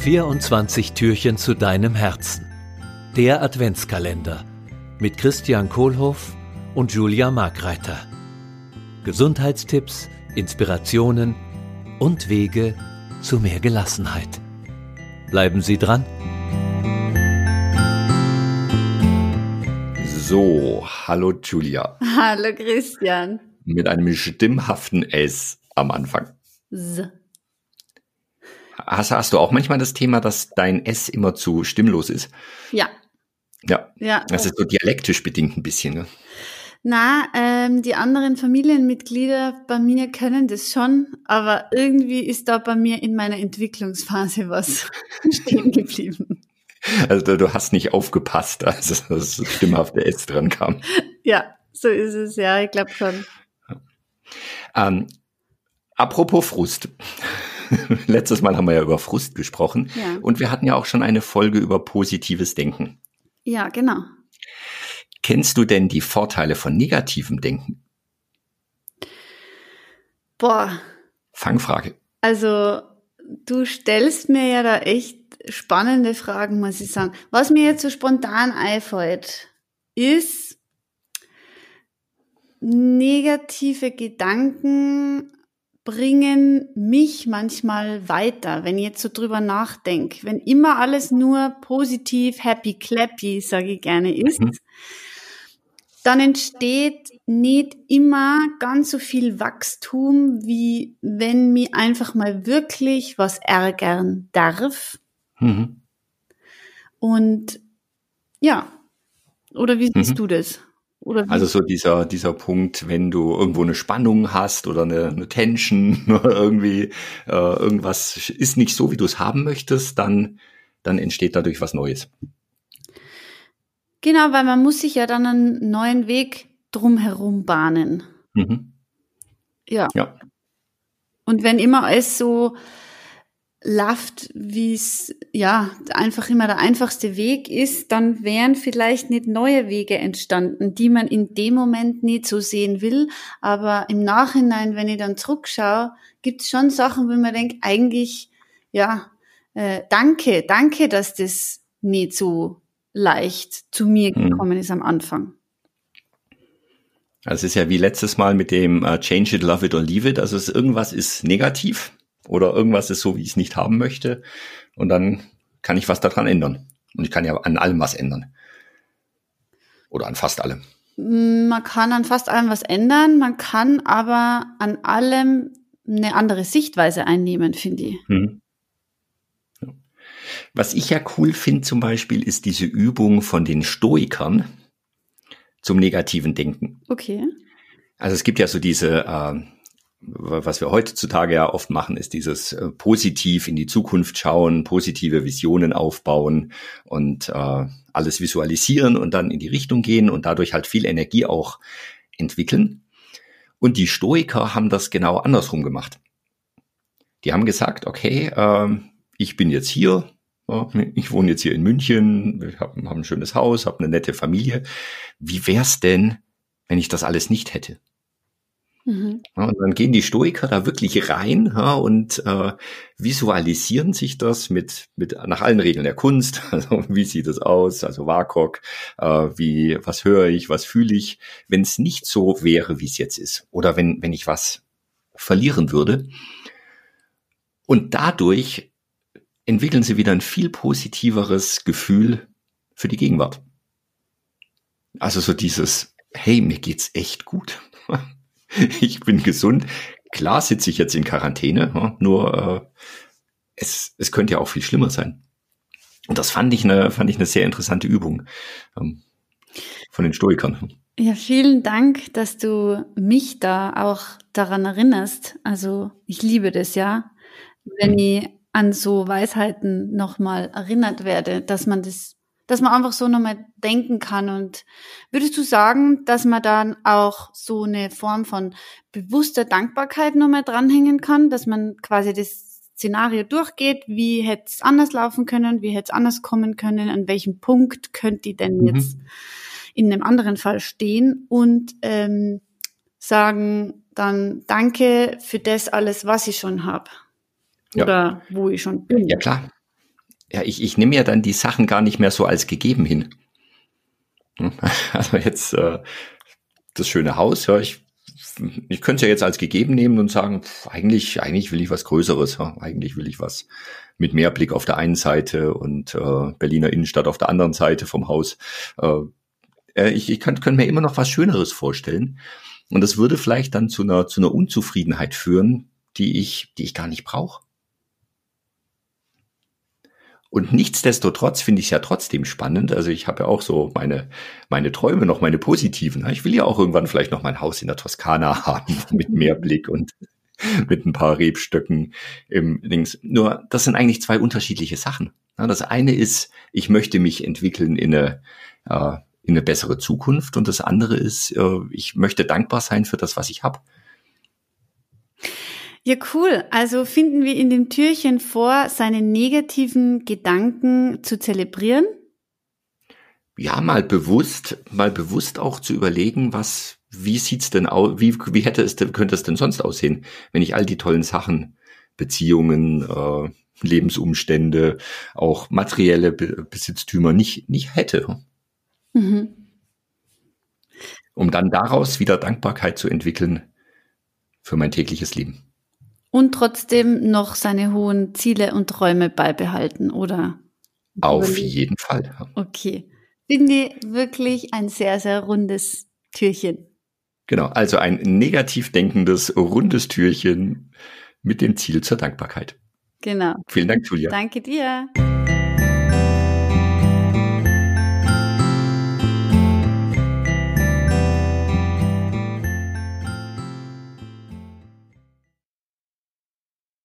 24 Türchen zu deinem Herzen. Der Adventskalender mit Christian Kohlhoff und Julia Markreiter. Gesundheitstipps, Inspirationen und Wege zu mehr Gelassenheit. Bleiben Sie dran. So, hallo Julia. Hallo Christian. Mit einem stimmhaften S am Anfang. S. Hast, hast du auch manchmal das Thema, dass dein S immer zu stimmlos ist? Ja. Ja. Ja. Das ist so dialektisch bedingt ein bisschen. Ne? Na, ähm, die anderen Familienmitglieder bei mir können das schon, aber irgendwie ist da bei mir in meiner Entwicklungsphase was stehen geblieben. Also du, hast nicht aufgepasst, als das stimmhafte S dran kam. Ja, so ist es, ja, ich glaube schon. Ähm, apropos Frust. Letztes Mal haben wir ja über Frust gesprochen Ja. und wir hatten ja auch schon eine Folge über positives Denken. Ja, genau. Kennst du denn die Vorteile von negativem Denken? Boah, Fangfrage. also du stellst mir ja da echt spannende Fragen, muss ich sagen. Was mir jetzt so spontan einfällt, ist negative Gedanken bringen mich manchmal weiter, wenn ich jetzt so drüber nachdenke. Wenn immer alles nur positiv, happy, clappy, sage ich gerne, ist, Mhm. dann entsteht nicht immer ganz so viel Wachstum, wie wenn mir einfach mal wirklich was ärgern darf. Mhm. Und ja, oder wie siehst Mhm. du das? Also so dieser, dieser Punkt, wenn du irgendwo eine Spannung hast oder eine, eine Tension oder irgendwie äh, irgendwas ist nicht so, wie du es haben möchtest, dann, dann entsteht dadurch was Neues. genau, weil man muss sich ja dann einen neuen Weg drumherum bahnen. Mhm. Ja. Ja. Und wenn immer alles so läuft, wie es ja einfach immer der einfachste Weg ist, dann wären vielleicht nicht neue Wege entstanden, die man in dem Moment nicht so sehen will. Aber im Nachhinein, wenn ich dann zurückschaue, gibt es schon Sachen, wo man denkt, eigentlich, ja, äh, danke, danke, dass das nicht so leicht zu mir Mhm. gekommen ist am Anfang. Also es ist ja wie letztes Mal mit dem äh, Change it, love it or leave it. Also es, irgendwas ist negativ oder irgendwas ist so, wie ich es nicht haben möchte. Und dann kann ich was daran ändern. Und ich kann ja an allem was ändern. Oder an fast allem. Man kann an fast allem was ändern, man kann aber an allem eine andere Sichtweise einnehmen, finde ich. Ja. Was ich ja cool finde zum Beispiel, ist diese Übung von den Stoikern zum negativen Denken. Okay. Also es gibt ja so diese, äh, was wir heutzutage ja oft machen, ist dieses äh, positiv in die Zukunft schauen, positive Visionen aufbauen und äh, alles visualisieren und dann in die Richtung gehen und dadurch halt viel Energie auch entwickeln. Und die Stoiker haben das genau andersrum gemacht. Die haben gesagt, okay, ähm, ich bin jetzt hier, ich wohne jetzt hier in München, ich habe hab ein schönes Haus, habe eine nette Familie. Wie wär's denn, wenn ich das alles nicht hätte? Mhm. Und dann gehen die Stoiker da wirklich rein ja, und äh, visualisieren sich das mit, mit nach allen Regeln der Kunst. Also wie sieht es aus? Also WAKOK, äh, wie was höre ich, was fühle ich, wenn es nicht so wäre, wie es jetzt ist, oder wenn wenn ich was verlieren würde. Und dadurch entwickeln sie wieder ein viel positiveres Gefühl für die Gegenwart. Also so dieses, hey, mir geht's echt gut. ich bin gesund. Klar sitze ich jetzt in Quarantäne, nur äh, es, es könnte ja auch viel schlimmer sein. Und das fand ich eine, fand ich eine sehr interessante Übung ähm, von den Stoikern. Ja, vielen Dank, dass du mich da auch daran erinnerst. Also ich liebe das ja, wenn Mhm. ich an so Weisheiten nochmal erinnert werde, dass man das, dass man einfach so nochmal denken kann. Und würdest du sagen, dass man dann auch so eine Form von bewusster Dankbarkeit nochmal dranhängen kann, dass man quasi das Szenario durchgeht, wie hätte es anders laufen können, wie hätte es anders kommen können, an welchem Punkt könnte ich denn Mhm. jetzt in einem anderen Fall stehen und ähm, sagen dann Danke für das alles, was ich schon habe. Ja. Oder wo ich schon bin. Ja klar. Ja, ich, ich nehme ja dann die Sachen gar nicht mehr so als gegeben hin. Hm? Also jetzt äh, das schöne Haus, ja, ich, ich könnte es ja jetzt als gegeben nehmen und sagen, pff, eigentlich, eigentlich will ich was Größeres, ja, eigentlich will ich was mit mehr Blick auf der einen Seite und äh, Berliner Innenstadt auf der anderen Seite vom Haus. Äh, äh ich ich könnte könnt mir immer noch was Schöneres vorstellen. Und das würde vielleicht dann zu einer, zu einer Unzufriedenheit führen, die ich, die ich gar nicht brauche. Und nichtsdestotrotz finde ich es ja trotzdem spannend. Also ich habe ja auch so meine, meine Träume noch, meine positiven. Ich will ja auch irgendwann vielleicht noch mein Haus in der Toskana haben mit mehr Blick und mit ein paar Rebstöcken im Dings. Nur das sind eigentlich zwei unterschiedliche Sachen. Das eine ist, ich möchte mich entwickeln in eine, äh, in eine bessere Zukunft und das andere ist, äh, ich möchte dankbar sein für das, was ich habe. Ja, cool. Also finden wir in dem Türchen vor, seine negativen Gedanken zu zelebrieren? Ja, mal bewusst, mal bewusst auch zu überlegen, was, wie sieht's denn aus, wie, wie hätte es denn, könnte es denn sonst aussehen, wenn ich all die tollen Sachen, Beziehungen, äh, Lebensumstände, auch materielle Be Besitztümer nicht, nicht hätte. Mhm. Um dann daraus wieder Dankbarkeit zu entwickeln für mein tägliches Leben und trotzdem noch seine hohen Ziele und Träume beibehalten, oder? Auf jeden Fall. Okay. Finde ich wirklich ein sehr, sehr rundes Türchen. Genau, also ein negativ denkendes, rundes Türchen mit dem Ziel zur Dankbarkeit. Genau. Vielen Dank, Julia. Danke dir.